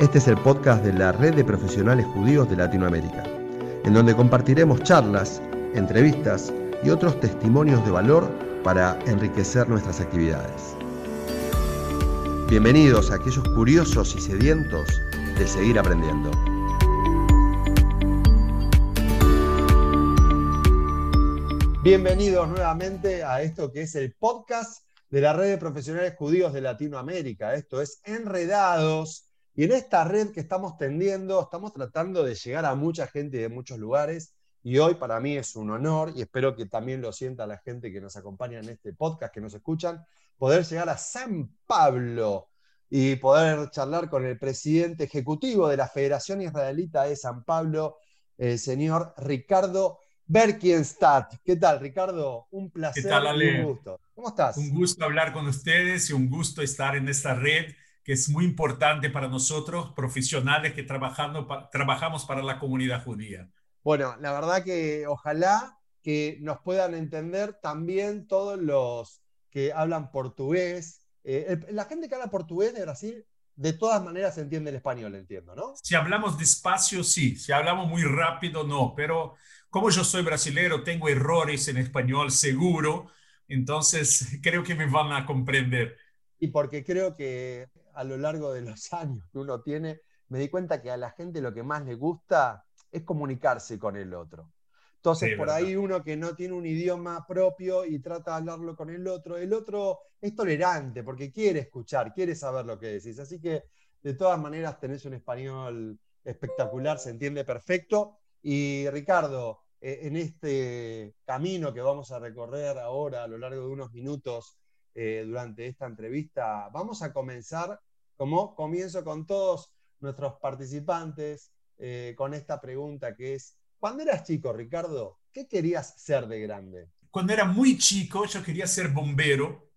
Este es el podcast de la Red de Profesionales Judíos de Latinoamérica, en donde compartiremos charlas, entrevistas y otros testimonios de valor para enriquecer nuestras actividades. Bienvenidos a aquellos curiosos y sedientos de seguir aprendiendo. Bienvenidos nuevamente a esto que es el podcast de la Red de Profesionales Judíos de Latinoamérica. Esto es Enredados y en esta red que estamos tendiendo, estamos tratando de llegar a mucha gente de muchos lugares. Y hoy para mí es un honor, y espero que también lo sienta la gente que nos acompaña en este podcast, que nos escuchan, poder llegar a San Pablo y poder charlar con el presidente ejecutivo de la Federación Israelita de San Pablo, el señor Ricardo Berkienstadt. ¿Qué tal, Ricardo? Un placer y un gusto. ¿Cómo estás? Un gusto hablar con ustedes y un gusto estar en esta red que es muy importante para nosotros, profesionales que trabajando, trabajamos para la comunidad judía. Bueno, la verdad que ojalá que nos puedan entender también todos los que hablan portugués. Eh, la gente que habla portugués de Brasil, de todas maneras entiende el español, entiendo, ¿no? Si hablamos despacio, sí. Si hablamos muy rápido, no. Pero como yo soy brasilero, tengo errores en español seguro. Entonces, creo que me van a comprender. Y porque creo que a lo largo de los años que uno tiene, me di cuenta que a la gente lo que más le gusta es comunicarse con el otro. Entonces, por ahí uno que no tiene un idioma propio y trata de hablarlo con el otro, el otro es tolerante porque quiere escuchar, quiere saber lo que decís. Así que, de todas maneras, tenés un español espectacular, se entiende perfecto. Y Ricardo, eh, en este camino que vamos a recorrer ahora a lo largo de unos minutos eh, durante esta entrevista, vamos a comenzar como comienzo con todos nuestros participantes eh, con esta pregunta que es, cuando eras chico, Ricardo, ¿qué querías ser de grande? Cuando era muy chico, yo quería ser bombero,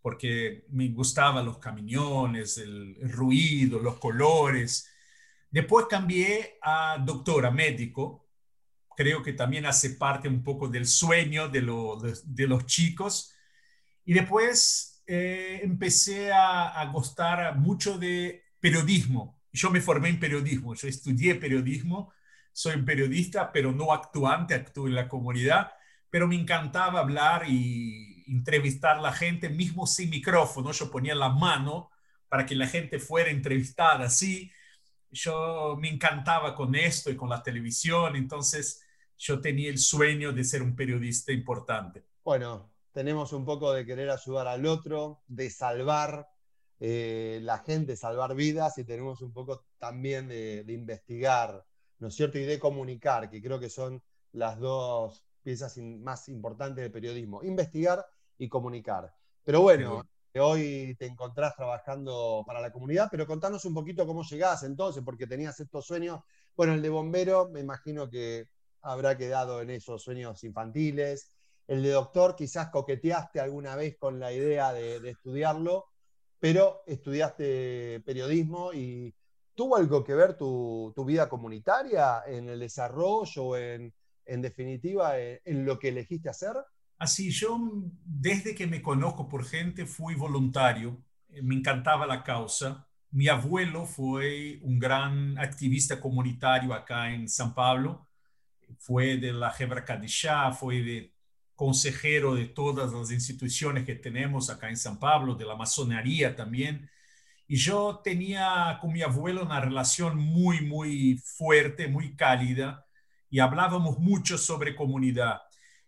porque me gustaban los camiones, el, ruido, los colores. Después cambié a doctora, médico. Creo que también hace parte un poco del sueño de, de, los chicos. Y después eh, empecé a, gustar mucho de periodismo. Yo me formé en periodismo, yo estudié periodismo soy periodista, pero no actuante, actúo en la comunidad, pero me encantaba hablar y entrevistar a la gente, mismo sin micrófono, yo ponía la mano para que la gente fuera entrevistada así. Yo me encantaba con esto y con la televisión, entonces yo tenía el sueño de ser un periodista importante. Bueno, tenemos un poco de querer ayudar al otro, de salvar eh, la gente, salvar vidas y tenemos un poco también de, de investigar ¿no es cierto? Y de comunicar, que creo que son las dos piezas más importantes del periodismo, investigar y comunicar. Pero bueno, hoy te encontrás trabajando para la comunidad, pero contanos un poquito cómo llegás entonces, porque tenías estos sueños. Bueno, el de bombero me imagino que habrá quedado en esos sueños infantiles. El de doctor quizás coqueteaste alguna vez con la idea de, de estudiarlo, pero estudiaste periodismo y ¿Tuvo algo que ver tu, vida comunitaria en el desarrollo, en, en definitiva, en, lo que elegiste hacer? Así, yo desde que me conozco por gente fui voluntario, eh, me encantaba la causa. Mi abuelo fue un gran activista comunitario acá en San Pablo, fue de la Hebra Kadishá, fue de consejero de todas las instituciones que tenemos acá en San Pablo, de la masonería también. Y yo tenía con mi abuelo una relación muy, muy fuerte, muy cálida, y hablábamos mucho sobre comunidad.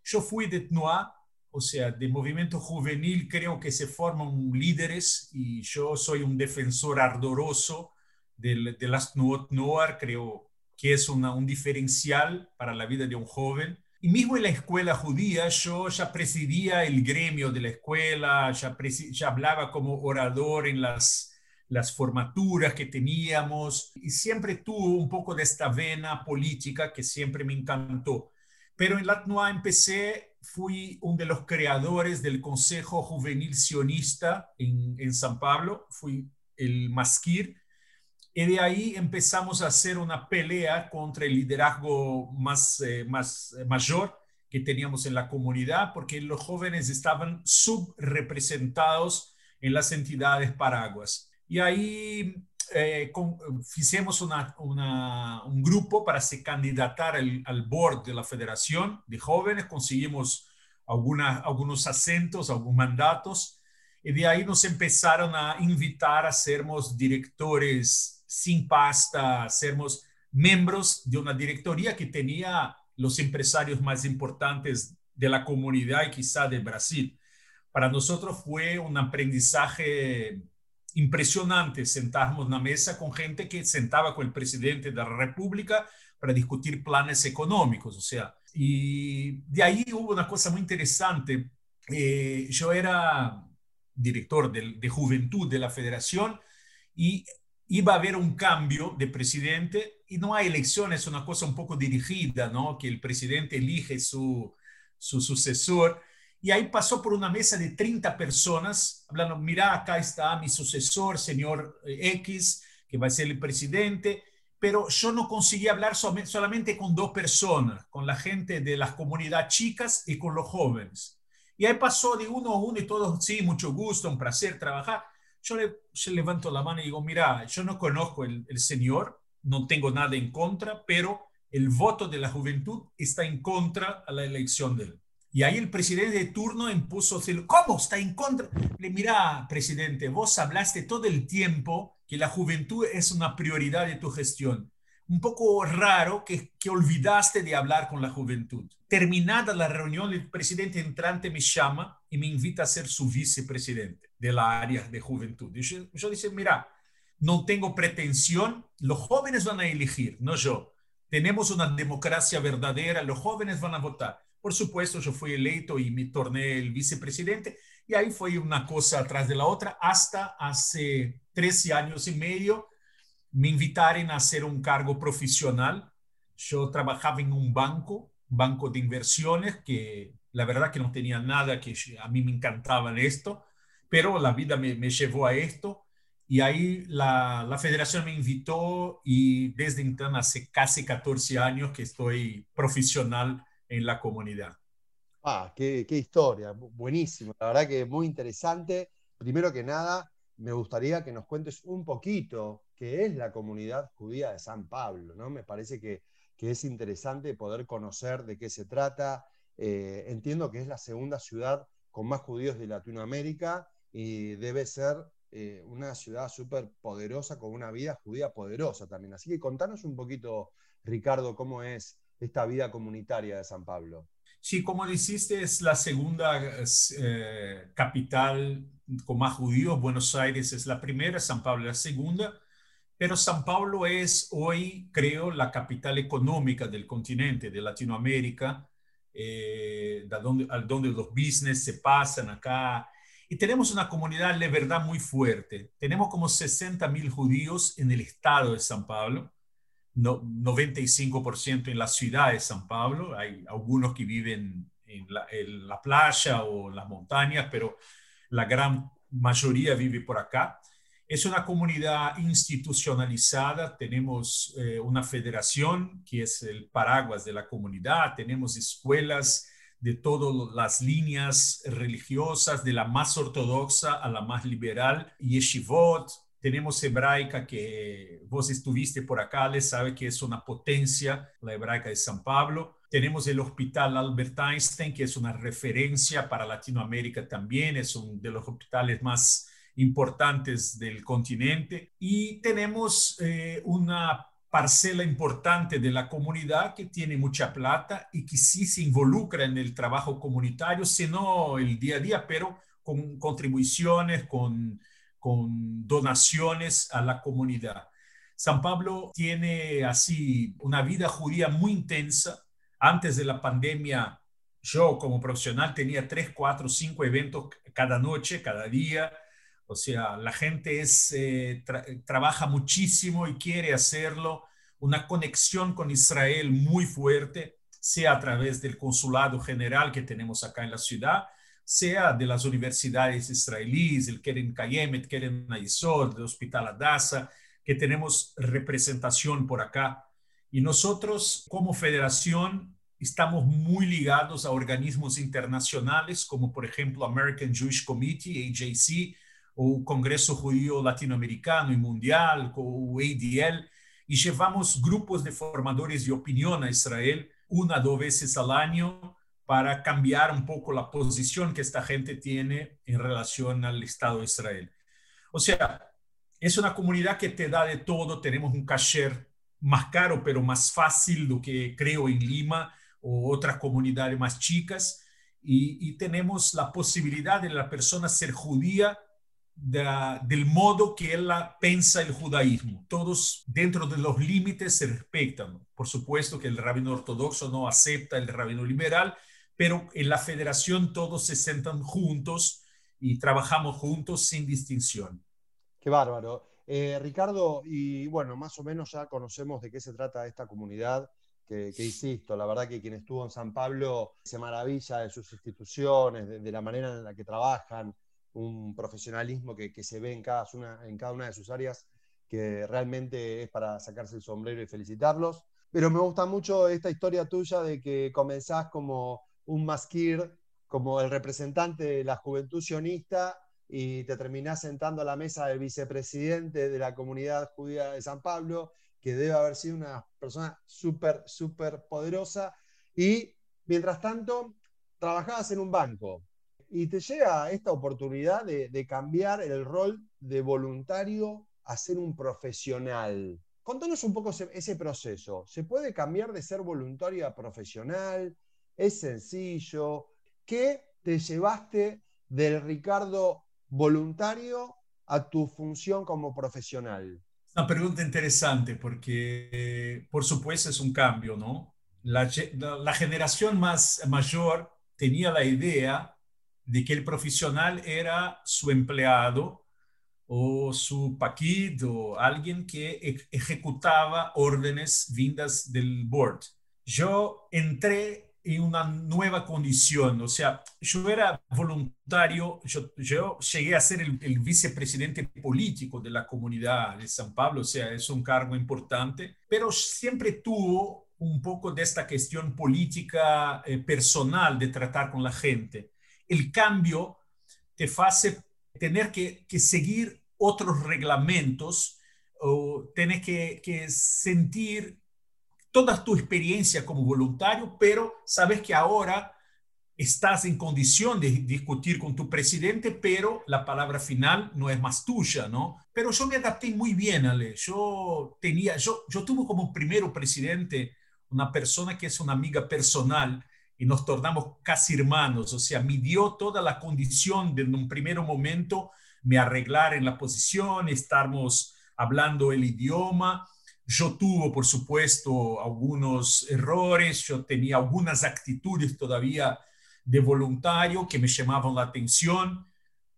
Yo fui de TNUA, o sea, de movimiento juvenil, creo que se forman líderes y yo soy un defensor ardoroso de, de las TNUOT Noar, creo que es un diferencial para la vida de un joven. Y mismo en la escuela judía, yo ya presidía el gremio de la escuela, ya, ya hablaba como orador en las las formaturas que teníamos. Y siempre tuvo un poco de esta vena política que siempre me encantó. Pero en la empecé, fui uno de los creadores del Consejo Juvenil Sionista en, San Pablo, fui el masquir, y de ahí empezamos a hacer una pelea contra el liderazgo más, eh, más eh, mayor que teníamos en la comunidad, porque los jóvenes estaban subrepresentados en las entidades paraguas. Y ahí eh, hicimos un grupo para se candidatar al, al, board de la federación de jóvenes, conseguimos algunos acentos, algunos mandatos, y de ahí nos empezaron a invitar a sermos directores sin pasta, sermos miembros de una directoría que tenía los empresarios más importantes de la comunidad y quizá de Brasil. Para nosotros fue un aprendizaje impresionante sentarnos en la mesa con gente que sentaba con el presidente de la República para discutir planes económicos, o sea, y de ahí hubo una cosa muy interesante. Eh, yo era director de, de, juventud de la federación y iba a haber un cambio de presidente y no hay elecciones, es una cosa un poco dirigida, ¿no? Que el presidente elige su, su sucesor. Y ahí pasó por una mesa de 30 personas, hablando, mira, acá está mi sucesor, señor eh, X, que va a ser el presidente, pero yo no conseguí hablar solamente con dos personas, con la gente de las comunidades chicas y con los jóvenes. Y ahí pasó de uno a uno y todos, sí, mucho gusto, un placer trabajar. Yo le, levanto la mano y digo, mira, yo no conozco el, el señor, no tengo nada en contra, pero el voto de la juventud está en contra a la elección de él. Y ahí el presidente de turno impuso, ¿cómo está en contra? Le mira, presidente, vos hablaste todo el tiempo que la juventud es una prioridad de tu gestión. Un poco raro que, que olvidaste de hablar con la juventud. Terminada la reunión, el presidente entrante me llama y me invita a ser su vicepresidente de la área de juventud. yo, yo dice, mira, no tengo pretensión, los jóvenes van a elegir, no yo. Tenemos una democracia verdadera, los jóvenes van a votar por supuesto, yo fui electo y me torné el vicepresidente y ahí fue una cosa atrás de la otra hasta hace 13 años y medio me invitaron a hacer un cargo profesional. Yo trabajaba en un banco, banco de inversiones, que la verdad que no tenía nada que a mí me encantaba esto, pero la vida me, me llevó a esto. Y ahí la, la, federación me invitó y desde entonces, hace casi 14 años que estoy profesional en la comunidad. Ah, qué, historia, buenísimo, la verdad que muy interesante. Primero que nada, me gustaría que nos cuentes un poquito qué es la comunidad judía de San Pablo, ¿no? Me parece que, es interesante poder conocer de qué se trata. Eh, entiendo que es la segunda ciudad con más judíos de Latinoamérica y debe ser eh, una ciudad súper poderosa con una vida judía poderosa también. Así que contanos un poquito, Ricardo, cómo es esta vida comunitaria de San Pablo. Sí, como dijiste, es la segunda eh, capital con más judíos. Buenos Aires es la primera, San Pablo es la segunda. Pero San Pablo es hoy, creo, la capital económica del continente, de Latinoamérica, eh, donde, donde los business se pasan acá. Y tenemos una comunidad de verdad muy fuerte. Tenemos como 60 mil judíos en el estado de San Pablo no, 95% en la ciudad de San Pablo. Hay algunos que viven en la, playa o las montañas, pero la gran mayoría vive por acá. Es una comunidad institucionalizada, tenemos eh, una federación que es el paraguas de la comunidad, tenemos escuelas de todas las líneas religiosas, de la más ortodoxa a la más liberal, yeshivot, tenemos hebraica que vos estuviste por acá, les sabe que es una potencia, la hebraica de San Pablo. Tenemos el Hospital Albert Einstein, que es una referencia para Latinoamérica también, es uno de los hospitales más importantes del continente. Y tenemos eh, una parcela importante de la comunidad que tiene mucha plata y que sí se involucra en el trabajo comunitario, si no el día a día, pero con contribuciones, con con donaciones a la comunidad. San Pablo tiene así una vida judía muy intensa. Antes de la pandemia, yo como profesional tenía tres, cuatro, cinco eventos cada noche, cada día. O sea, la gente es, eh, trabaja muchísimo y quiere hacerlo. Una conexión con Israel muy fuerte, sea a través del consulado general que tenemos acá en la ciudad, sea de las universidades israelíes, el Keren Kayemet, Keren Ayesod, el Hospital Adasa, que tenemos representación por acá. Y nosotros como federación estamos muy ligados a organismos internacionales como por ejemplo American Jewish Committee, AJC, o Congreso Judío Latinoamericano y Mundial, o ADL, y llevamos grupos de formadores de opinión a Israel una o dos veces al año para cambiar un poco la posición que esta gente tiene en relación al Estado de Israel. O sea, es una comunidad que te da de todo, tenemos un cashier más caro, pero más fácil lo que creo en Lima o otras comunidades más chicas, y, y tenemos la posibilidad de la persona ser judía del modo que él piensa el judaísmo. Todos dentro de los límites se respetan. Por supuesto que el rabino ortodoxo no acepta el rabino liberal, pero en la federación todos se sentan juntos y trabajamos juntos sin distinción. Qué bárbaro. Eh, Ricardo, y bueno, más o menos ya conocemos de qué se trata esta comunidad, que, insisto, la verdad que quien estuvo en San Pablo se maravilla de sus instituciones, de la manera en la que trabajan, un profesionalismo que, se ve en cada, una, en cada una de sus áreas que realmente es para sacarse el sombrero y felicitarlos. Pero me gusta mucho esta historia tuya de que comenzás como un masquir, como el representante de la juventud sionista y te terminás sentando a la mesa del vicepresidente de la comunidad judía de San Pablo, que debe haber sido una persona súper, súper poderosa. Y mientras tanto, trabajabas en un banco y te llega esta oportunidad de, cambiar el rol de voluntario a ser un profesional. Contanos un poco ese, proceso. ¿Se puede cambiar de ser voluntario a profesional? ¿Es sencillo? ¿Qué te llevaste del Ricardo voluntario a tu función como profesional? Una pregunta interesante porque, por supuesto, es un cambio, ¿no? La, la generación más mayor tenía la idea de que el profesional era su empleado o su paquid o alguien que ejecutaba órdenes vindas del board. Yo entré en una nueva condición, o sea, yo era voluntario, yo, yo llegué a ser el, vicepresidente político de la comunidad de San Pablo, o sea, es un cargo importante, pero siempre tuvo un poco de esta cuestión política eh, personal de tratar con la gente el cambio te hace tener que, seguir otros reglamentos o tener que, sentir toda tu experiencia como voluntario, pero sabes que ahora estás en condición de discutir con tu presidente, pero la palabra final no es más tuya, ¿no? Pero yo me adapté muy bien, Ale. Yo tenía, yo, yo tuve como primero presidente una persona que es una amiga personal y nos tornamos casi hermanos, o sea, me dio toda la condición de en un primer momento me arreglar en la posición, estarmos hablando el idioma. Yo tuve, por supuesto, algunos errores, yo tenía algunas actitudes todavía de voluntario que me llamaban la atención.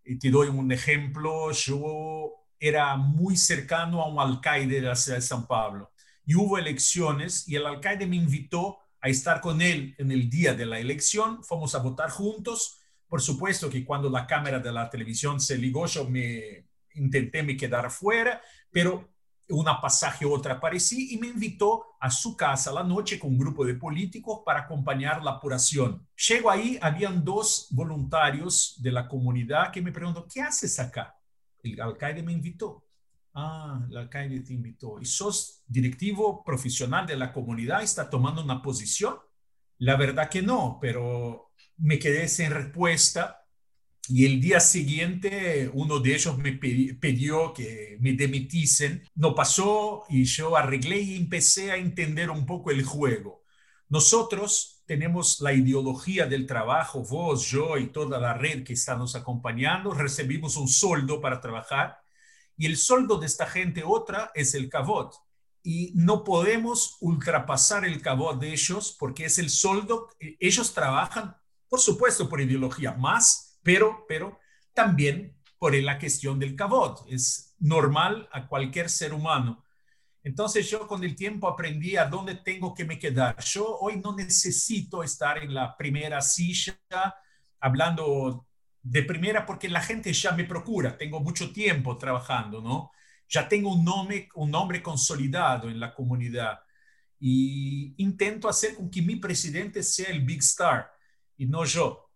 Y te doy un ejemplo, yo era muy cercano a un alcalde de la ciudad de San Pablo y hubo elecciones y el alcalde me invitó a estar con él en el día de la elección, fuimos a votar juntos. Por supuesto que cuando la cámara de la televisión se ligó, yo me intenté me quedar fuera, pero una pasaje otra aparecí y me invitó a su casa la noche con un grupo de políticos para acompañar la apuración. Llego ahí, habían dos voluntarios de la comunidad que me preguntó, ¿qué haces acá? El alcalde me invitó. Ah, el alcalde te invitó. ¿Y sos directivo profesional de la comunidad? ¿Está tomando una posición? La verdad que no, pero me quedé sin respuesta. Y el día siguiente uno de ellos me pidió que me demitiesen. No pasó y yo arreglé y empecé a entender un poco el juego. Nosotros tenemos la ideología del trabajo, vos, yo y toda la red que está nos acompañando, recibimos un sueldo para trabajar y el sueldo de esta gente otra es el cabot. Y no podemos ultrapasar el cabot de ellos porque es el sueldo. Ellos trabajan, por supuesto, por ideología más, pero, pero también por la cuestión del cabot. Es normal a cualquier ser humano. Entonces yo con el tiempo aprendí a dónde tengo que me quedar. Yo hoy no necesito estar en la primera silla hablando de primera porque la gente ya me procura, tengo mucho tiempo trabajando, ¿no? Ya tengo un nombre, un nombre consolidado en la comunidad y intento hacer con que mi presidente sea el big star y no yo.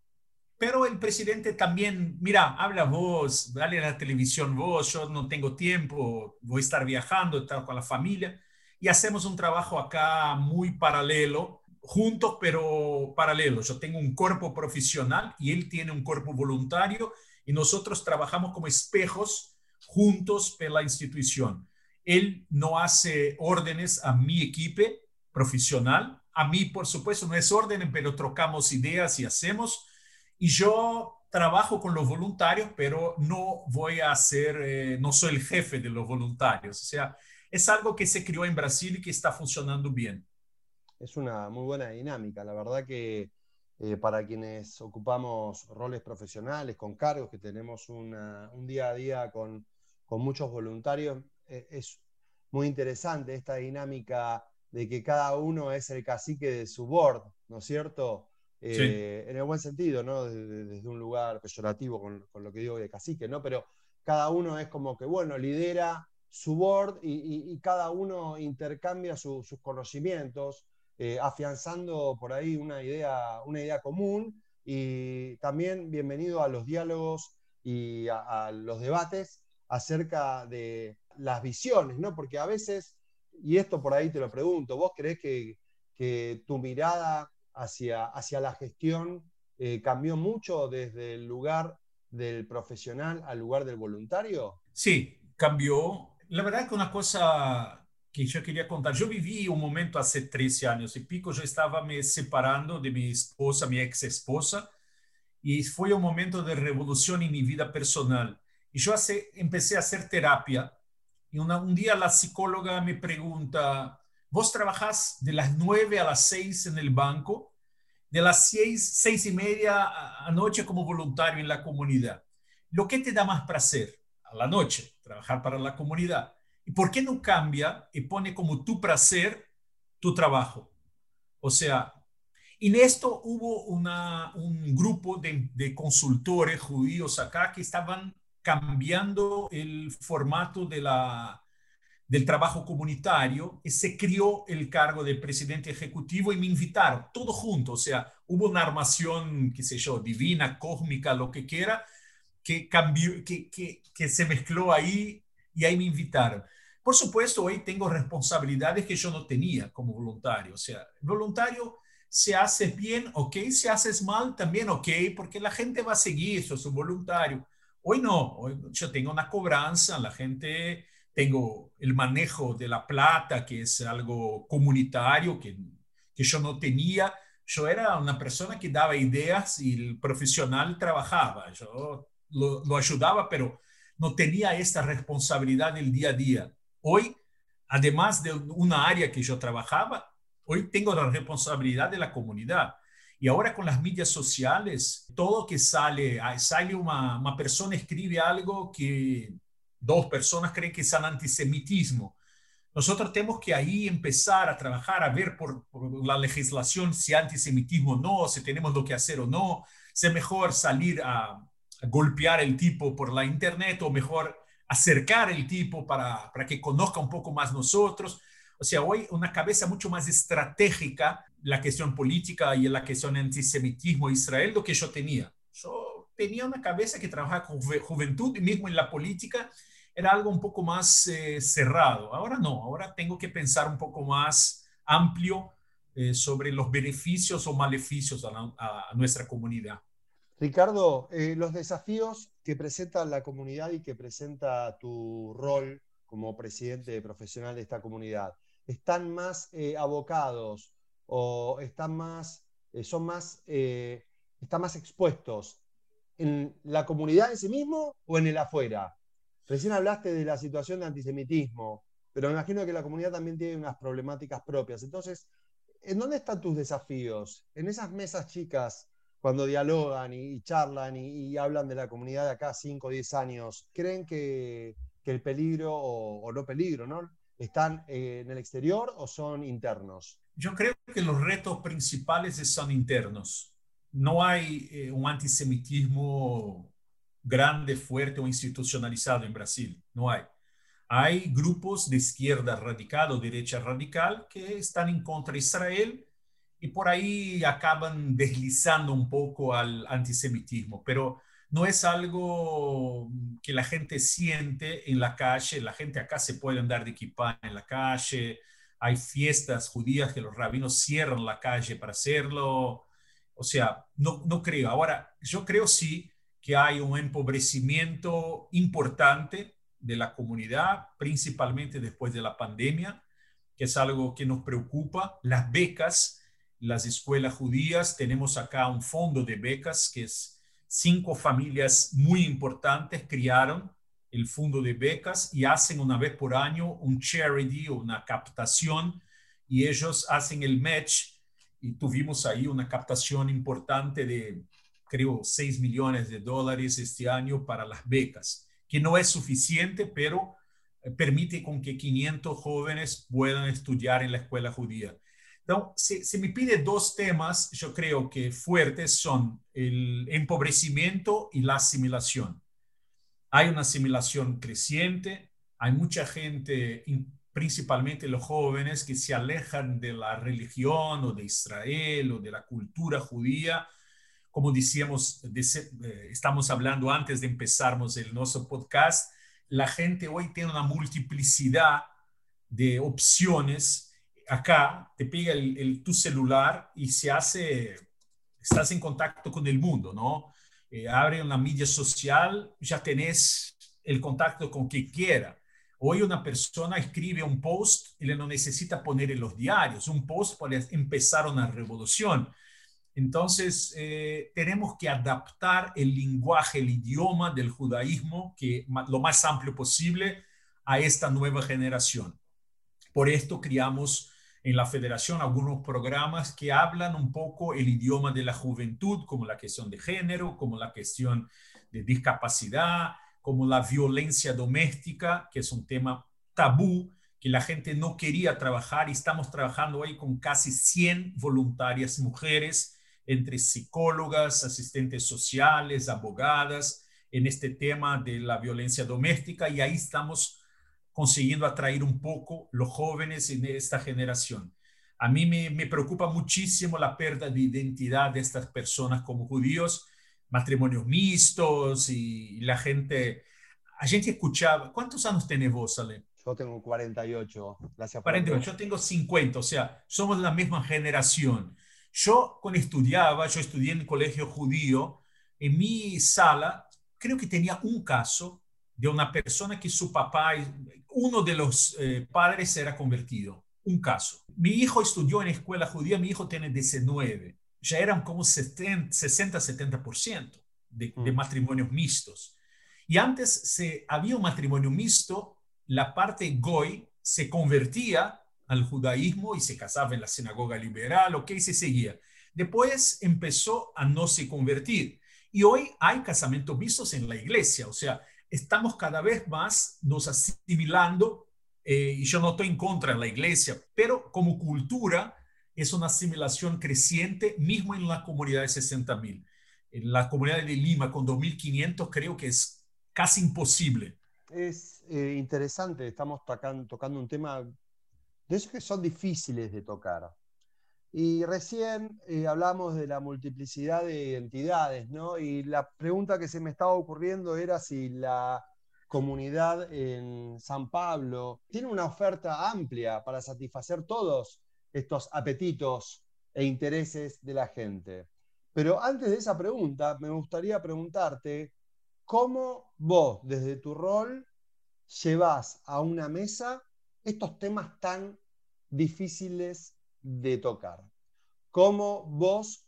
pero el presidente también, mira, habla vos, dale a la televisión vos, yo no tengo tiempo, voy a estar viajando, estar con la familia, y hacemos un trabajo acá muy paralelo, juntos pero paralelo. Yo tengo un cuerpo profesional y él tiene un cuerpo voluntario y nosotros trabajamos como espejos juntos por la institución. Él no hace órdenes a mi equipo profesional, a mí por supuesto no es orden, pero trocamos ideas y hacemos. Y yo trabajo con los voluntarios, pero no voy a ser, eh, no soy el jefe de los voluntarios. O sea, es algo que se creó en Brasil y que está funcionando bien. Es una muy buena dinámica. La verdad que eh, para quienes ocupamos roles profesionales, con cargos, que tenemos un día a día con, con muchos voluntarios, eh, es muy interesante esta dinámica de que cada uno es el cacique de su board, ¿no es cierto? Eh, en el buen sentido, ¿no? Desde, un lugar peyorativo con, lo que digo de cacique, ¿no? Pero cada uno es como que, bueno, lidera su board y, cada uno intercambia sus conocimientos, eh, afianzando por ahí una idea, una idea común y también bienvenido a los diálogos y a, los debates acerca de las visiones, ¿no? Porque a veces, y esto por ahí te lo pregunto, ¿vos crees que, que tu mirada hacia, hacia la gestión eh, cambió mucho desde el lugar del profesional al lugar del voluntario? Sí, cambió. La verdad que una cosa que yo quería contar, yo viví un momento hace 13 años y pico, yo estaba me separando de mi esposa, mi ex esposa, y fue un momento de revolución en mi vida personal. Yo hace, empecé a hacer terapia y un día la psicóloga me pregunta, Vos trabajás de las 9 a las 6 en el banco, de las 6, 6 y media a noche como voluntario en la comunidad. ¿Lo que te da más placer? A la noche, trabajar para la comunidad. ¿Y por qué no cambia y pone como tu placer tu trabajo? O sea, en esto hubo una, un grupo de, de, consultores judíos acá que estaban cambiando el formato de la, del trabajo comunitario y se crió el cargo de presidente ejecutivo y me invitaron, todo junto, o sea, hubo una armación, qué sé yo, divina, cósmica, lo que quiera, que cambió, que, que, que se mezcló ahí y ahí me invitaron. Por supuesto, hoy tengo responsabilidades que yo no tenía como voluntario, o sea, voluntario se hace bien, ok, si haces mal, también ok, porque la gente va a seguir, eso es un voluntario. Hoy no, hoy yo tengo una cobranza, la gente tengo el manejo de la plata, que es algo comunitario que, que yo no tenía. Yo era una persona que daba ideas y el profesional trabajaba. Yo lo, lo ayudaba, pero no tenía esta responsabilidad del día a día. Hoy, además de una área que yo trabajaba, hoy tengo la responsabilidad de la comunidad. Y ahora con las medias sociales, todo que sale, sale una, una persona escribe algo que dos personas creen que es antisemitismo. Nosotros tenemos que ahí empezar a trabajar, a ver por, la legislación si antisemitismo o no, si tenemos lo que hacer o no, si es mejor salir a, golpear el tipo por la internet o mejor acercar el tipo para, para que conozca un poco más nosotros. O sea, hoy una cabeza mucho más estratégica la cuestión política y la cuestión antisemitismo Israel lo que yo tenía. Yo tenía una cabeza que trabajaba con juventud y mismo en la política era algo un poco más eh, cerrado. Ahora no, ahora tengo que pensar un poco más amplio eh, sobre los beneficios o maleficios a, nuestra comunidad. Ricardo, eh, los desafíos que presenta la comunidad y que presenta tu rol como presidente profesional de esta comunidad, ¿están más abocados o están más, son más, están más expuestos en la comunidad en sí mismo o en el afuera? Recién hablaste de la situación de antisemitismo, pero me imagino que la comunidad también tiene unas problemáticas propias. Entonces, ¿en dónde están tus desafíos? En esas mesas chicas, cuando dialogan y, charlan y, hablan de la comunidad de acá 5 o 10 años, ¿creen que, el peligro o, no peligro, ¿no? ¿Están eh, en el exterior o son internos? Yo creo que los retos principales son internos. No hay eh, un antisemitismo grande, fuerte o institucionalizado en Brasil. No hay. Hay grupos de izquierda radical o derecha radical que están en contra de Israel y por ahí acaban deslizando un poco al antisemitismo, pero no es algo que la gente siente en la calle, la gente acá se puede andar de equipa en la calle, hay fiestas judías que los rabinos cierran la calle para hacerlo, o sea, no, no creo. Ahora, yo creo sí que hay un empobrecimiento importante de la comunidad, principalmente después de la pandemia, que es algo que nos preocupa. Las becas, las escuelas judías, tenemos acá un fondo de becas que es cinco familias muy importantes crearon el fondo de becas y hacen una vez por año un charity o una captación y ellos hacen el match y tuvimos ahí una captación importante de, creo, 6 millones de dólares este año para las becas que no es suficiente, pero eh, permite con que 500 jóvenes puedan estudiar en la escuela judía. Entonces, se, me pide dos temas, yo creo que fuertes son el empobrecimiento y la asimilación. Hay una asimilación creciente, hay mucha gente, principalmente los jóvenes, que se alejan de la religión o de Israel o de la cultura judía como decíamos, eh, estamos hablando antes de empezarmos el nuestro podcast, la gente hoy tiene una multiplicidad de opciones. Acá te pega el, tu celular y se hace, estás en contacto con el mundo, ¿no? Eh, abre una media social, ya tenés el contacto con quien quiera. Hoy una persona escribe un post y le no necesita poner en los diarios. Un post puede empezar una revolución. Entonces, eh, tenemos que adaptar el lenguaje, el idioma del judaísmo, que lo más amplio posible, a esta nueva generación. Por esto creamos en la federación algunos programas que hablan un poco el idioma de la juventud, como la cuestión de género, como la cuestión de discapacidad, como la violencia doméstica, que es un tema tabú, que la gente no quería trabajar y estamos trabajando hoy con casi 100 voluntarias mujeres entre psicólogas, asistentes sociales, abogadas, en este tema de la violencia doméstica y ahí estamos consiguiendo atraer un poco los jóvenes en esta generación. A mí me, me preocupa muchísimo la pérdida de identidad de estas personas como judíos, matrimonios mixtos y, la gente, a gente escuchaba, ¿cuántos años tenés vos, Ale? Yo tengo 48, gracias 48, yo tengo 50, o sea, somos la misma generación. Yo cuando estudiaba, yo estudié en el colegio judío, en mi sala creo que tenía un caso de una persona que su papá, uno de los eh, padres era convertido, un caso. Mi hijo estudió en escuela judía, mi hijo tiene 19, ya eran como 60-70% de, de mm. matrimonios mixtos. Y antes se, había un matrimonio mixto, la parte goy se convertía al judaísmo y se casaba en la sinagoga liberal, ok, se seguía. Después empezó a no se convertir. Y hoy hay casamientos vistos en la iglesia, o sea, estamos cada vez más nos asimilando, eh, y yo no estoy en contra de la iglesia, pero como cultura es una asimilación creciente, mismo en la comunidad de 60 mil. En la comunidad de Lima con 2.500 creo que es casi imposible. Es eh, interesante, estamos tocando un tema de esos que son difíciles de tocar. Y recién eh, hablamos de la multiplicidad de identidades, ¿no? Y la pregunta que se me estaba ocurriendo era si la comunidad en San Pablo tiene una oferta amplia para satisfacer todos estos apetitos e intereses de la gente. Pero antes de esa pregunta, me gustaría preguntarte cómo vos, desde tu rol, llevas a una mesa estos temas tan difíciles de tocar. ¿Cómo vos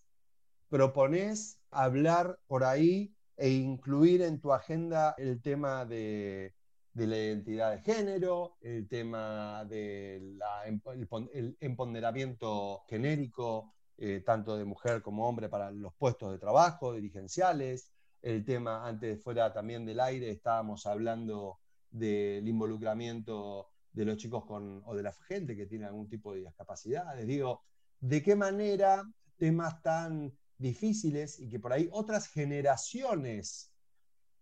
proponés hablar por ahí e incluir en tu agenda el tema de, la identidad de género, el tema del empoderamiento genérico, eh, tanto de mujer como hombre para los puestos de trabajo, dirigenciales, el tema antes fuera también del aire, estábamos hablando del involucramiento de los chicos con, o de la gente que tiene algún tipo de discapacidades. Digo, ¿de qué manera temas tan difíciles y que por ahí otras generaciones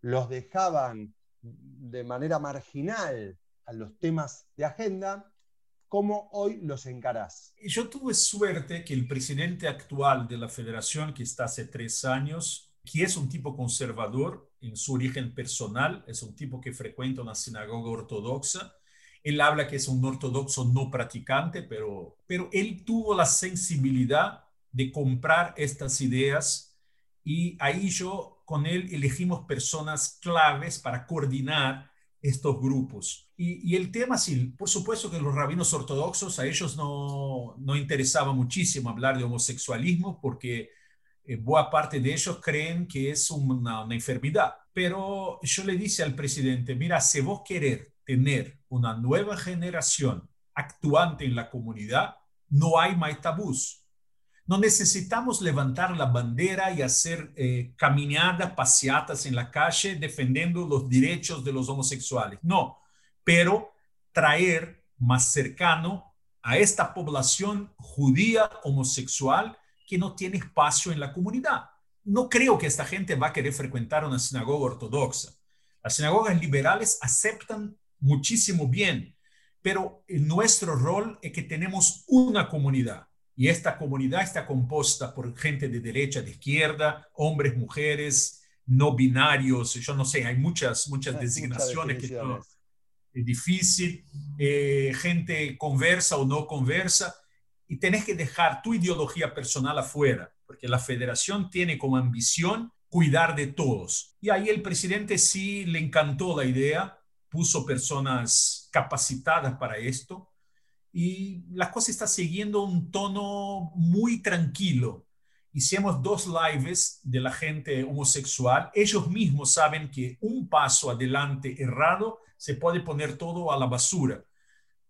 los dejaban de manera marginal a los temas de agenda, ¿Cómo hoy los encarás? Yo tuve suerte que el presidente actual de la federación, que está hace tres años, que es un tipo conservador en su origen personal, es un tipo que frecuenta una sinagoga ortodoxa, él habla que es un ortodoxo no practicante, pero, pero él tuvo la sensibilidad de comprar estas ideas y ahí yo con él elegimos personas claves para coordinar estos grupos. Y, el tema, sí, por supuesto que los rabinos ortodoxos a ellos no, no interesaba muchísimo hablar de homosexualismo porque eh, buena parte de ellos creen que es una, una, enfermedad. Pero yo le dije al presidente, mira, si vos querés tener una nueva generación actuante en la comunidad, no hay más tabús. No necesitamos levantar la bandera y hacer eh, caminadas, paseatas en la calle defendiendo los derechos de los homosexuales. No, pero traer más cercano a esta población judía homosexual que no tiene espacio en la comunidad. No creo que esta gente va a querer frecuentar una sinagoga ortodoxa. Las sinagogas liberales aceptan muchísimo bien, pero nuestro rol es que tenemos una comunidad y esta comunidad está compuesta por gente de derecha, de izquierda, hombres, mujeres, no binarios, yo no sé, hay muchas, muchas designaciones que es difícil, eh, gente conversa o no conversa, y tenés que dejar tu ideología personal afuera, porque la federación tiene como ambición cuidar de todos. Y ahí el presidente sí le encantó la idea, puso personas capacitadas para esto, y la cosa está siguiendo un tono muy tranquilo. Hicimos dos lives de la gente homosexual. Ellos mismos saben que un paso adelante errado se puede poner todo a la basura.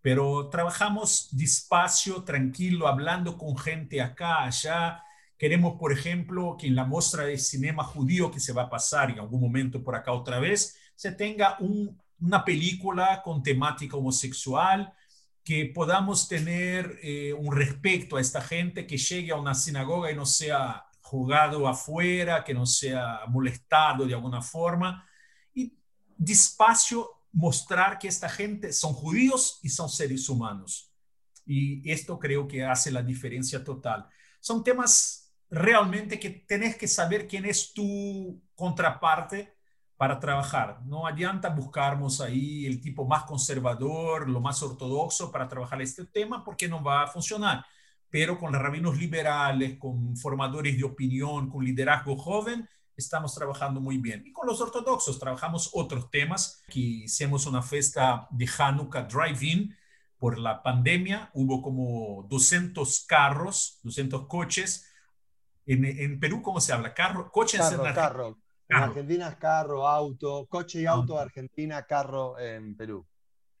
Pero trabajamos despacio, tranquilo, hablando con gente acá, allá. Queremos, por ejemplo, que en la muestra de cinema judío que se va a pasar en algún momento por acá otra vez, se tenga una película con temática homosexual, que podamos tener eh, un respeto a esta gente que llegue a una sinagoga y no sea jugado afuera, que no sea molestado de alguna forma, y despacio mostrar que esta gente son judíos y son seres humanos. Y esto creo que hace la diferencia total. Son temas realmente que tenés que saber quién es tu contraparte para trabajar. No adianta buscarmos ahí el tipo más conservador, lo más ortodoxo para trabajar este tema porque no va a funcionar. Pero con los rabinos liberales, con formadores de opinión, con liderazgo joven, estamos trabajando muy bien. Y con los ortodoxos trabajamos otros temas. Aquí hicimos una fiesta de Hanukkah Drive-In por la pandemia. Hubo como 200 carros, 200 coches. En, en Perú, ¿cómo se habla? Carro, coches carro, en carro. En Argentina es carro, auto, coche y auto, Argentina, carro en Perú.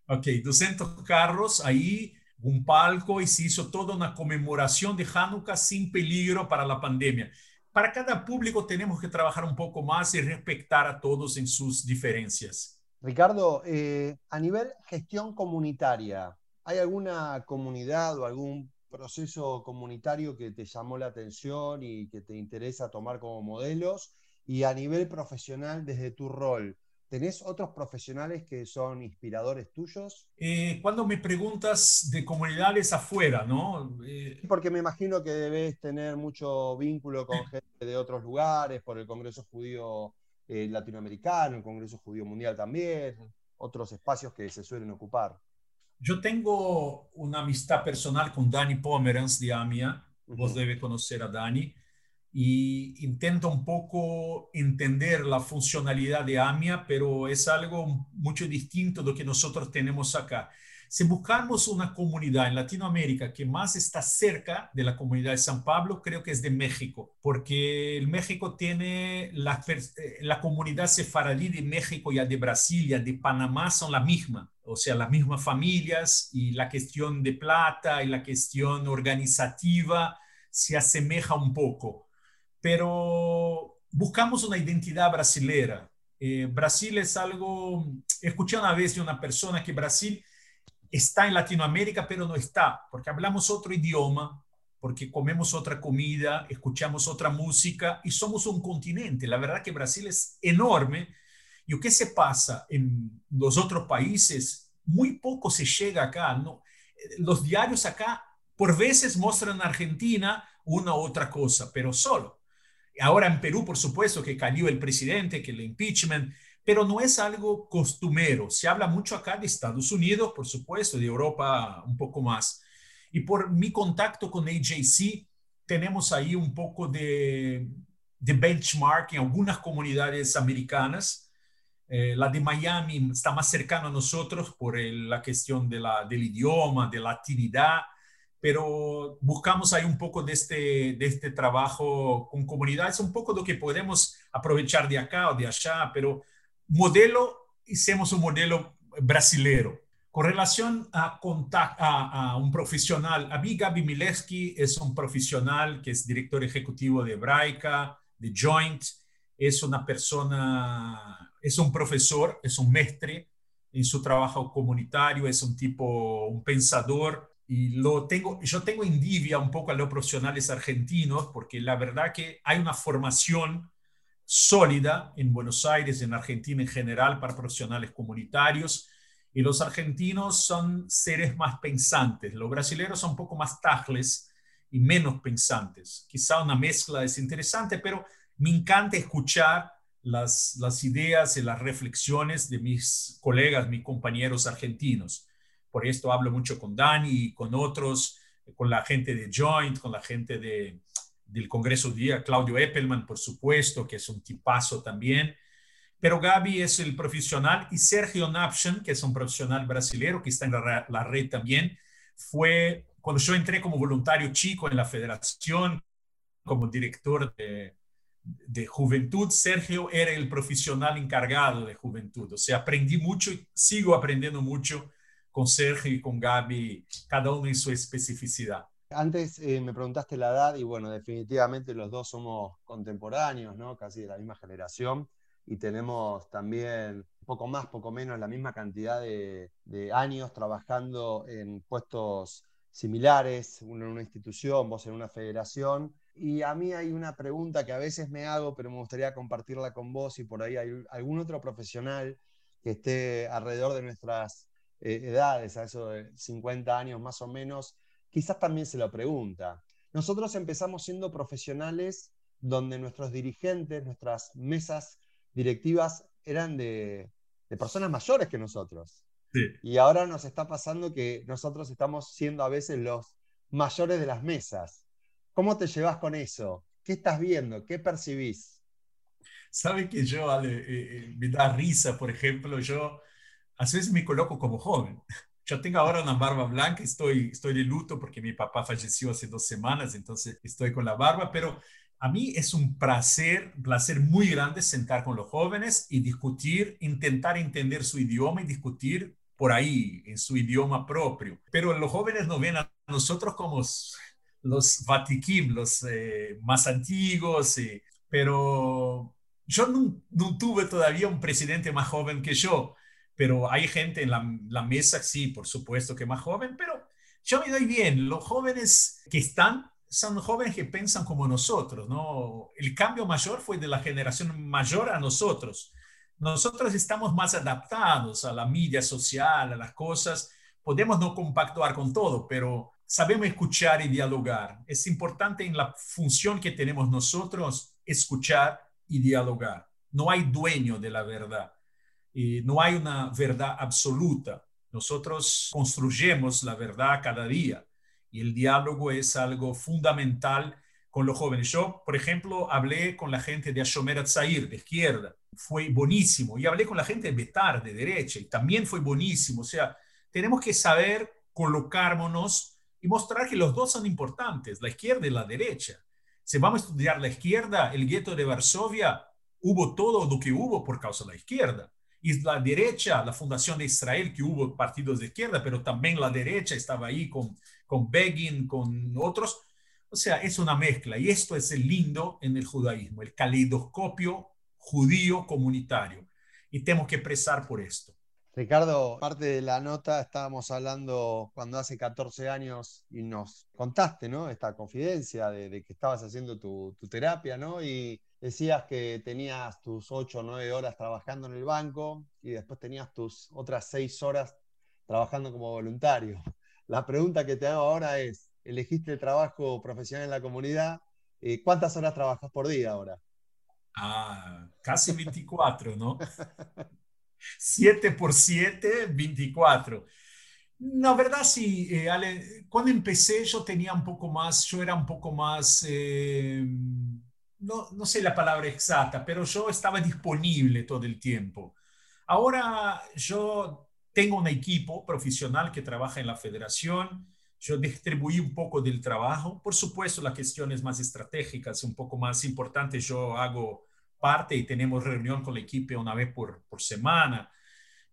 Ok, 200 carros ahí, un palco y se hizo toda una conmemoración de Hanukkah sin peligro para la pandemia. Para cada público tenemos que trabajar un poco más y respetar a todos en sus diferencias. Ricardo, eh, a nivel gestión comunitaria, ¿hay alguna comunidad o algún proceso comunitario que te llamó la atención y que te interesa tomar como modelos? Y a nivel profesional, desde tu rol, ¿tenés otros profesionales que son inspiradores tuyos? Eh, cuando me preguntas de comunidades afuera, ¿no? Eh, Porque me imagino que debes tener mucho vínculo con gente de otros lugares, por el Congreso Judío eh, Latinoamericano, el Congreso Judío Mundial también, otros espacios que se suelen ocupar. Yo tengo una amistad personal con Dani Pomerans de AMIA. Vos debes conocer a Dani y intento un poco entender la funcionalidad de AMIA, pero es algo mucho distinto de lo que nosotros tenemos acá. Si buscamos una comunidad en Latinoamérica que más está cerca de la comunidad de San Pablo, creo que es de México, porque el México tiene la, eh, la comunidad sefaradí de México y de Brasil y de Panamá son la misma, o sea, las mismas familias y la cuestión de plata y la cuestión organizativa se asemeja un poco pero buscamos una identidad brasilera. Eh, Brasil es algo, escuché una vez de una persona que Brasil está en Latinoamérica, pero no está, porque hablamos otro idioma, porque comemos otra comida, escuchamos otra música y somos un continente. La verdad que Brasil es enorme y lo que se pasa en los otros países, muy poco se llega acá. ¿no? Los diarios acá por veces muestran Argentina una u otra cosa, pero solo. Ahora en Perú, por supuesto, que cayó el presidente, que el impeachment, pero no es algo costumero. Se habla mucho acá de Estados Unidos, por supuesto, de Europa un poco más. Y por mi contacto con AJC, tenemos ahí un poco de, de benchmark en algunas comunidades americanas. Eh, la de Miami está más cercana a nosotros por la cuestión de la, del idioma, de la actividad, pero buscamos ahí un poco de este, de este trabajo con comunidades, un poco lo que podemos aprovechar de acá o de allá, pero modelo, hicimos un modelo brasilero. Con relación a, a, un profesional, a mí Gaby Milewski es un profesional que es director ejecutivo de Hebraica, de Joint, es una persona, es un profesor, es un mestre en su trabajo comunitario, es un tipo, un pensador, y lo tengo, yo tengo envidia un poco a los profesionales argentinos, porque la verdad que hay una formación sólida en Buenos Aires, en Argentina en general, para profesionales comunitarios, y los argentinos son seres más pensantes, los brasileños son un poco más tajles y menos pensantes. Quizá una mezcla es interesante, pero me encanta escuchar las, las ideas y las reflexiones de mis colegas, mis compañeros argentinos. Por esto hablo mucho con Dani y con otros, con la gente de Joint, con la gente de, del Congreso Día, Claudio Eppelman, por supuesto, que es un tipazo también. Pero Gaby es el profesional y Sergio Napchen, que es un profesional brasileño que está en la, red también, fue cuando yo entré como voluntario chico en la federación, como director de, de juventud, Sergio era el profesional encargado de juventud. O sea, aprendí mucho y sigo aprendiendo mucho con Sergio y con Gaby, cada uno en su especificidad. Antes eh, me preguntaste la edad y bueno, definitivamente los dos somos contemporáneos, ¿no? Casi de la misma generación y tenemos también poco más, poco menos la misma cantidad de, años trabajando en puestos similares, uno en una institución, vos en una federación. Y a mí hay una pregunta que a veces me hago, pero me gustaría compartirla con vos y por ahí hay algún otro profesional que esté alrededor de nuestras eh, edades, a eso de 50 años más o menos, quizás también se lo pregunta. Nosotros empezamos siendo profesionales donde nuestros dirigentes, nuestras mesas directivas eran de, personas mayores que nosotros. Y ahora nos está pasando que nosotros estamos siendo a veces los mayores de las mesas. ¿Cómo te llevas con eso? ¿Qué estás viendo? ¿Qué percibís? Sabe que yo eh, eh, me da risa, por ejemplo, yo a veces me coloco como joven. Yo tengo ahora una barba blanca, estoy, estoy de luto porque mi papá falleció hace dos semanas, entonces estoy con la barba, pero a mí es un placer, placer muy grande sentar con los jóvenes y discutir, intentar entender su idioma y discutir por ahí, en su idioma propio. Pero los jóvenes nos ven a nosotros como los Vatikim, los eh, más antiguos, eh, pero yo no, tuve todavía un presidente más joven que yo, pero hay gente en la, mesa, sí, por supuesto que más joven, pero yo me doy bien. Los jóvenes que están son jóvenes que piensan como nosotros, ¿no? El cambio mayor fue de la generación mayor a nosotros. Nosotros estamos más adaptados a la media social, a las cosas. Podemos no compactuar con todo, pero sabemos escuchar y dialogar. Es importante en la función que tenemos nosotros escuchar y dialogar. No hay dueño de la verdad. Y no hay una verdad absoluta. Nosotros construyemos la verdad cada día y el diálogo es algo fundamental con los jóvenes. Yo, por ejemplo, hablé con la gente de Ashomer Atzair, de izquierda, fue buenísimo, y hablé con la gente de Betar, de derecha, y también fue buenísimo. O sea, tenemos que saber colocarnos y mostrar que los dos son importantes, la izquierda y la derecha. Si vamos a estudiar la izquierda, el gueto de Varsovia, hubo todo lo que hubo por causa de la izquierda. Y la derecha, la fundación de Israel, que hubo partidos de izquierda, pero también la derecha estaba ahí con con Begin, con otros. O sea, es una mezcla y esto es el lindo en el judaísmo, el caleidoscopio judío comunitario. Y tenemos que expresar por esto. Ricardo, parte de la nota estábamos hablando cuando hace 14 años y nos contaste, ¿no? Esta confidencia de, que estabas haciendo tu, tu, terapia, ¿no? Y decías que tenías tus 8 o 9 horas trabajando en el banco y después tenías tus otras 6 horas trabajando como voluntario la pregunta que te hago ahora es, elegiste el trabajo profesional en la comunidad, eh, ¿cuántas horas trabajas por día ahora? Ah, casi 24, ¿no? 7 por 7, 24. La verdad sí, eh, Ale, cuando empecé yo tenía un poco más, yo era un poco más, eh, no, no sé la palabra exacta, pero yo estaba disponible todo el tiempo. Ahora yo tengo un equipo profesional que trabaja en la federación, yo distribuí un poco del trabajo. Por supuesto, las cuestiones más estratégicas, un poco más importantes, yo hago parte y tenemos reunión con el equipo una vez por, por semana.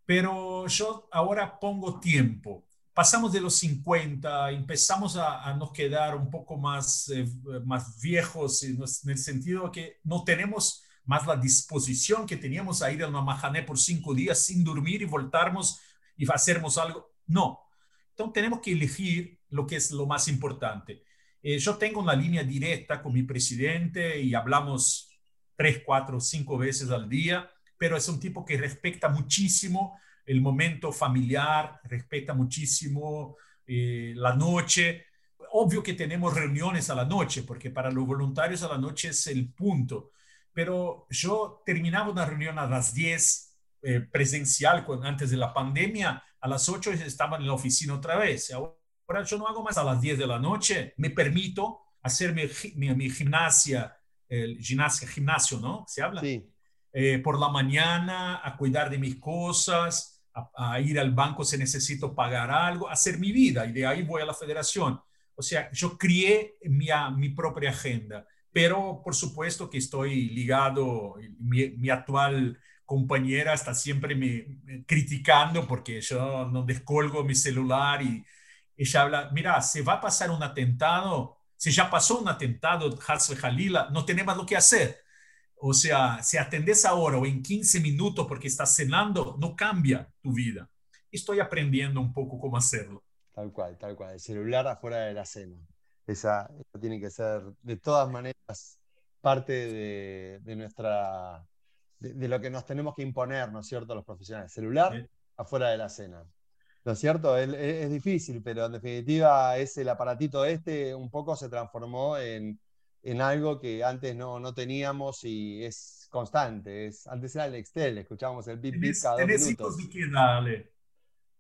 Pero yo ahora pongo tiempo. Pasamos de los 50, empezamos a, a nos quedar un poco más, eh, más viejos en el sentido que no tenemos más la disposición que teníamos a ir a una majané por cinco días sin dormir y voltarnos y hacernos algo. No. Entonces tenemos que elegir lo que es lo más importante. Eh, yo tengo una línea directa con mi presidente y hablamos tres, cuatro, cinco veces al día, pero es un tipo que respeta muchísimo el momento familiar, respeta muchísimo eh, la noche. Obvio que tenemos reuniones a la noche, porque para los voluntarios a la noche es el punto. Pero yo terminaba una reunión a las 10 eh, presencial antes de la pandemia, a las 8 estaba en la oficina otra vez. Ahora yo no hago más a las 10 de la noche, me permito hacer mi, mi, gimnasia, el gimnasia, gimnasio, ¿no? ¿Se habla? Sí. Eh, por la mañana, a cuidar de mis cosas, a, ir al banco si necesito pagar algo, hacer mi vida y de ahí voy a la federación. O sea, yo crié mi, mi propia agenda, pero por supuesto que estoy ligado, mi, mi actual compañera está siempre me, criticando porque yo no descolgo mi celular y ella habla, mira, se va a pasar un atentado, si ya pasó un atentado, Hasbe Jalila, no tenemos lo que hacer. O sea, si atendes ahora o en 15 minutos porque estás cenando, no cambia tu vida. Estoy aprendiendo un poco cómo hacerlo. Tal cual, tal cual. El celular afuera de la cena. Esa, tiene que ser, de todas maneras, parte de, nuestra, de, lo que nos tenemos que imponer, ¿no es cierto?, los profesionales. Celular afuera de la cena. ¿No es cierto? Es, difícil, pero en definitiva es el aparatito este un poco se transformó en, algo que antes no, no, teníamos y es constante. Es, antes era el Excel, escuchábamos el bip bip cada dos minutos. de qué dale?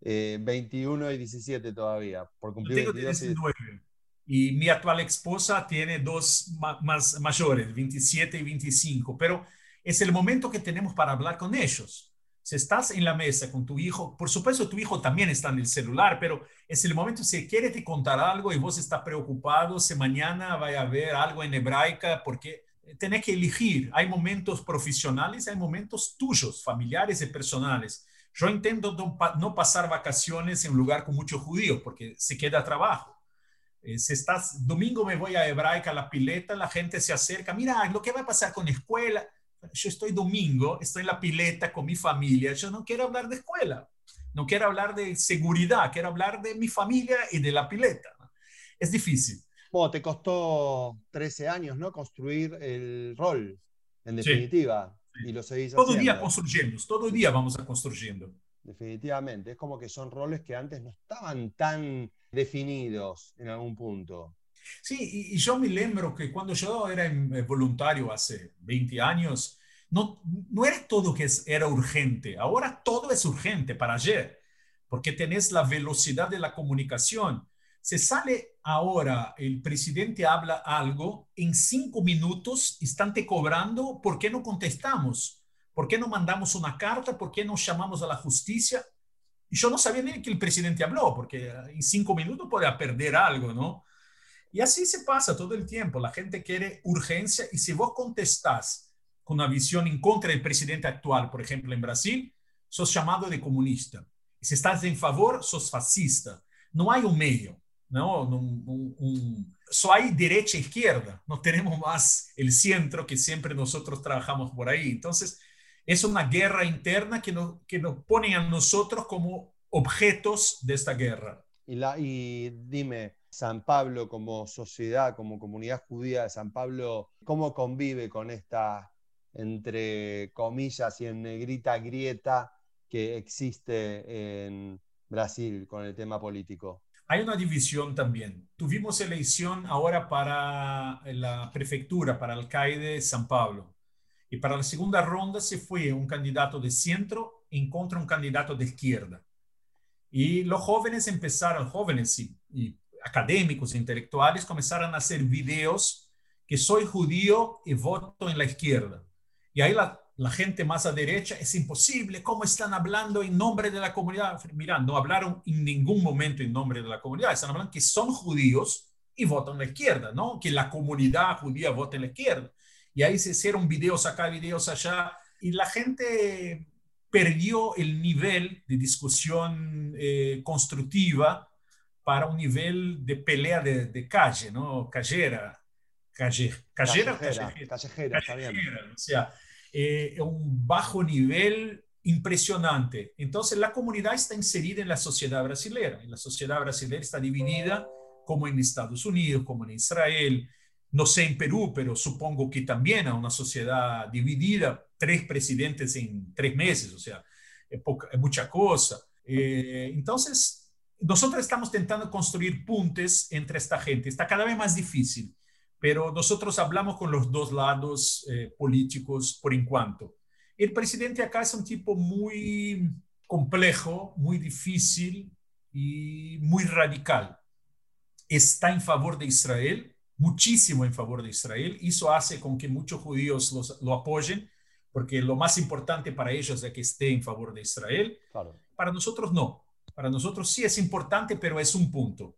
21 eh, y 17 todavía, por cumplir tengo 19. Y... mi actual esposa tiene dos más mayores, 27 y 25, pero es el momento que tenemos para hablar con ellos si estás en la mesa con tu hijo, por supuesto tu hijo también está en el celular, pero es el momento si quiere te contar algo y vos estás preocupado si mañana va a haber algo en hebraica, porque tenés que elegir. Hay momentos profesionales, hay momentos tuyos, familiares y personales. Yo intento no pasar vacaciones en un lugar con muchos judíos porque se queda trabajo. Eh, si estás, domingo me voy a hebraica, la pileta, la gente se acerca, mira, lo que va a pasar con la escuela yo estoy domingo, estoy en la pileta con mi familia, yo no quiero hablar de escuela, no quiero hablar de seguridad, quiero hablar de mi familia y de la pileta. Es difícil. Bueno, te costó 13 años, ¿no? Construir el rol, en definitiva. Y lo seguís Todo el día construyendo, todo el día vamos a construyendo. Definitivamente, es como que son roles que antes no estaban tan definidos en algún punto. Sí, y, yo me lembro que cuando yo era eh, voluntario hace 20 años, no, no era todo que era urgente, ahora todo es urgente para ayer, porque tenés la velocidad de la comunicación. Se sale ahora, el presidente habla algo, en cinco minutos están te cobrando, ¿por qué no contestamos? ¿Por qué no mandamos una carta? ¿Por qué no llamamos a la justicia? Y yo no sabía ni que el presidente habló, porque en cinco minutos puede perder algo, ¿no? Y así se pasa todo el tiempo. La gente quiere urgencia y si vos contestás con una visión en contra del presidente actual, por ejemplo, en Brasil, sos llamado de comunista. Y si estás en favor, sos fascista. No hay un medio, ¿no? Un, solo hay derecha e izquierda. No tenemos más el centro que siempre nosotros trabajamos por ahí. Entonces, es una guerra interna que nos, que nos pone a nosotros como objetos de esta guerra. Y, la, y dime, San Pablo como sociedad, como comunidad judía de San Pablo, cómo convive con esta, entre comillas y en negrita, grieta que existe en Brasil con el tema político? hay una división también. Tuvimos elección ahora para la prefectura, para el alcalde de San Pablo. Y para la segunda ronda se fue un candidato de centro en contra un candidato de izquierda. Y los jóvenes empezaron, jóvenes y, y académicos, intelectuales, comenzaron a hacer videos que soy judío y voto en la izquierda. Y ahí la, gente más a derecha, es imposible, ¿cómo están hablando en nombre de la comunidad? Mira, no hablaron en ningún momento en nombre de la comunidad, están hablando que son judíos y votan a la izquierda, ¿no? Que la comunidad judía vota en la izquierda. Y ahí se hicieron videos acá, videos allá, y la gente perdió el nivel de discusión eh, constructiva para un nivel de pelea de, de calle, ¿no? Callera. Calle, callera, callejera, callejera, callejera, o sea, eh, un bajo nivel impresionante. Entonces, la comunidad está inserida en la sociedad brasileña. Y la sociedad brasileña está dividida como en Estados Unidos, como en Israel, no sé en Perú, pero supongo que también a una sociedad dividida, tres presidentes en tres meses, o sea, es, mucha cosa. Eh, entonces, nosotros estamos intentando construir puntes entre esta gente. Está cada vez más difícil pero nosotros hablamos con los dos lados eh, políticos por enquanto. El presidente acá es un tipo muy complejo, muy difícil y muy radical. Está en favor de Israel, muchísimo en favor de Israel. Eso hace con que muchos judíos los, lo apoyen, porque lo más importante para ellos es que esté en favor de Israel. Para nosotros no. Para nosotros sí es importante, pero es un punto.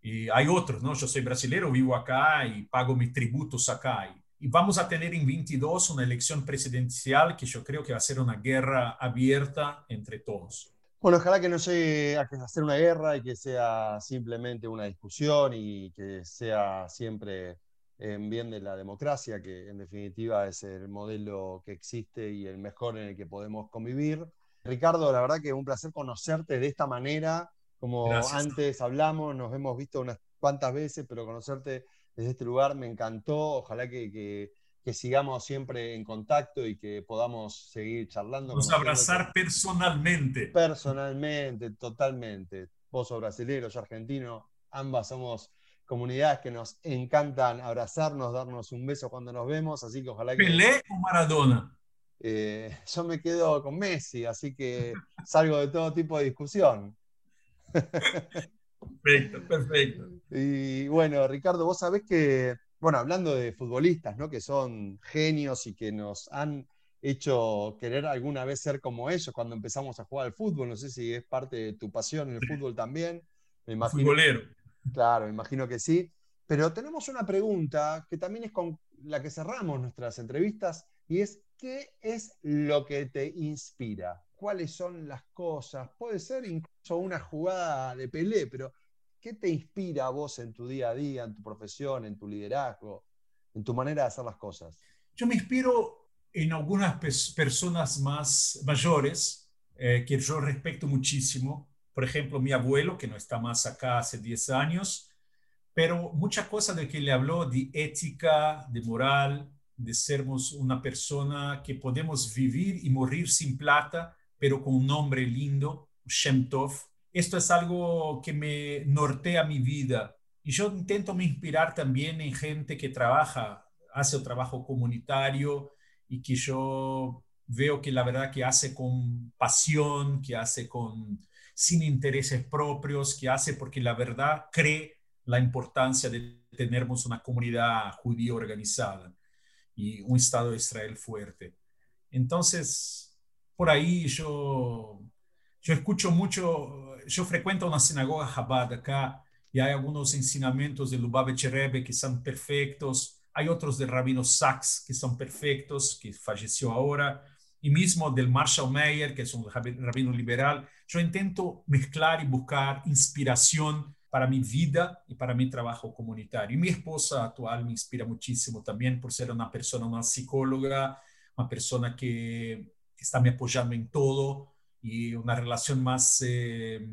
Y hay otros, ¿no? Yo soy brasileño, vivo acá y pago mis tributos acá. Y vamos a tener en 22 una elección presidencial que yo creo que va a ser una guerra abierta entre todos. Bueno, ojalá que no llegue a hacer una guerra y que sea simplemente una discusión y que sea siempre en bien de la democracia, que en definitiva es el modelo que existe y el mejor en el que podemos convivir. Ricardo, la verdad que es un placer conocerte de esta manera como antes hablamos, nos hemos visto unas cuantas veces, pero conocerte desde este lugar me encantó. Ojalá que, sigamos siempre en contacto y que podamos seguir charlando. A abrazar personalmente. Personalmente, totalmente. Vos sos brasileño, yo argentino, ambas somos comunidades que nos encantan abrazarnos, darnos un beso cuando nos vemos, así que ojalá que... ¿Pelé o Maradona? Eh, yo me quedo con Messi, así que salgo de todo tipo de discusión. Perfecto, perfecto. Y bueno, Ricardo, vos sabés que, bueno, hablando de futbolistas, ¿no? Que son genios y que nos han hecho querer alguna vez ser como ellos cuando empezamos a jugar al fútbol. No sé si es parte de tu pasión en el fútbol también. Me imagino, Futbolero. Claro, me imagino que sí. Pero tenemos una pregunta que también es con la que cerramos nuestras entrevistas y es, ¿qué es lo que te inspira? ¿Cuáles son las cosas? Puede ser incluso una jugada de Pelé, pero ¿qué te inspira a vos en tu día a día, en tu profesión, en tu liderazgo, en tu manera de hacer las cosas? Yo me inspiro en algunas personas más mayores eh, que yo respeto muchísimo. Por ejemplo, mi abuelo, que no está más acá hace 10 años, pero mucha cosa de que le habló de ética, de moral, de sermos una persona que podemos vivir y morir sin plata, pero con un nombre lindo, Shem Tov. Esto es algo que me nortea mi vida. Y yo intento me inspirar también en gente que trabaja, hace un trabajo comunitario y que yo veo que la verdad que hace con pasión, que hace con sin intereses propios, que hace porque la verdad cree la importancia de tener una comunidad judía organizada y un Estado de Israel fuerte. Entonces, por ahí yo, yo escucho mucho, yo frecuento una sinagoga Chabad acá y hay algunos ensinamientos de Lubavitch Rebbe que son perfectos, hay otros del Rabino Sachs que son perfectos, que falleció ahora, y mismo del Marshall Mayer, que es un rabino liberal. Yo intento mezclar y buscar inspiración para mi vida y para mi trabajo comunitario. Y mi esposa actual me inspira muchísimo también por ser una persona, una psicóloga, una persona que está me apoyando en todo y una relación más eh,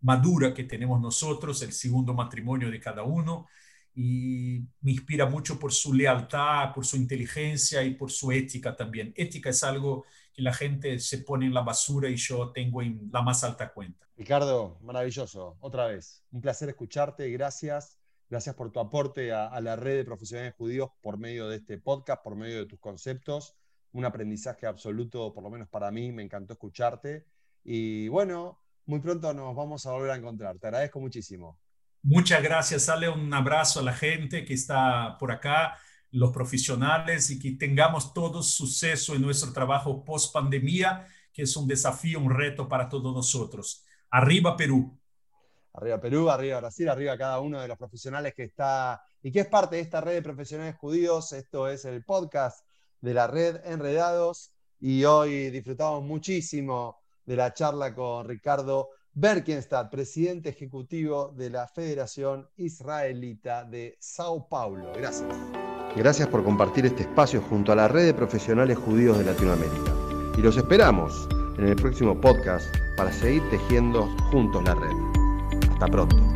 madura que tenemos nosotros, el segundo matrimonio de cada uno. Y me inspira mucho por su lealtad, por su inteligencia y por su ética también. Ética es algo que la gente se pone en la basura y yo tengo en la más alta cuenta. Ricardo, maravilloso, otra vez. Un placer escucharte, gracias. Gracias por tu aporte a, la red de profesionales judíos por medio de este podcast, por medio de tus conceptos. Un aprendizaje absoluto, por lo menos para mí, me encantó escucharte. Y bueno, muy pronto nos vamos a volver a encontrar. Te agradezco muchísimo. Muchas gracias, Sale. Un abrazo a la gente que está por acá, los profesionales, y que tengamos todo suceso en nuestro trabajo post pandemia, que es un desafío, un reto para todos nosotros. Arriba Perú. Arriba Perú, arriba Brasil, arriba cada uno de los profesionales que está y que es parte de esta red de profesionales judíos. Esto es el podcast de la red Enredados y hoy disfrutamos muchísimo de la charla con Ricardo Berkenstadt, presidente ejecutivo de la Federación Israelita de Sao Paulo. Gracias. Gracias por compartir este espacio junto a la red de profesionales judíos de Latinoamérica. Y los esperamos en el próximo podcast para seguir tejiendo juntos la red. Hasta pronto.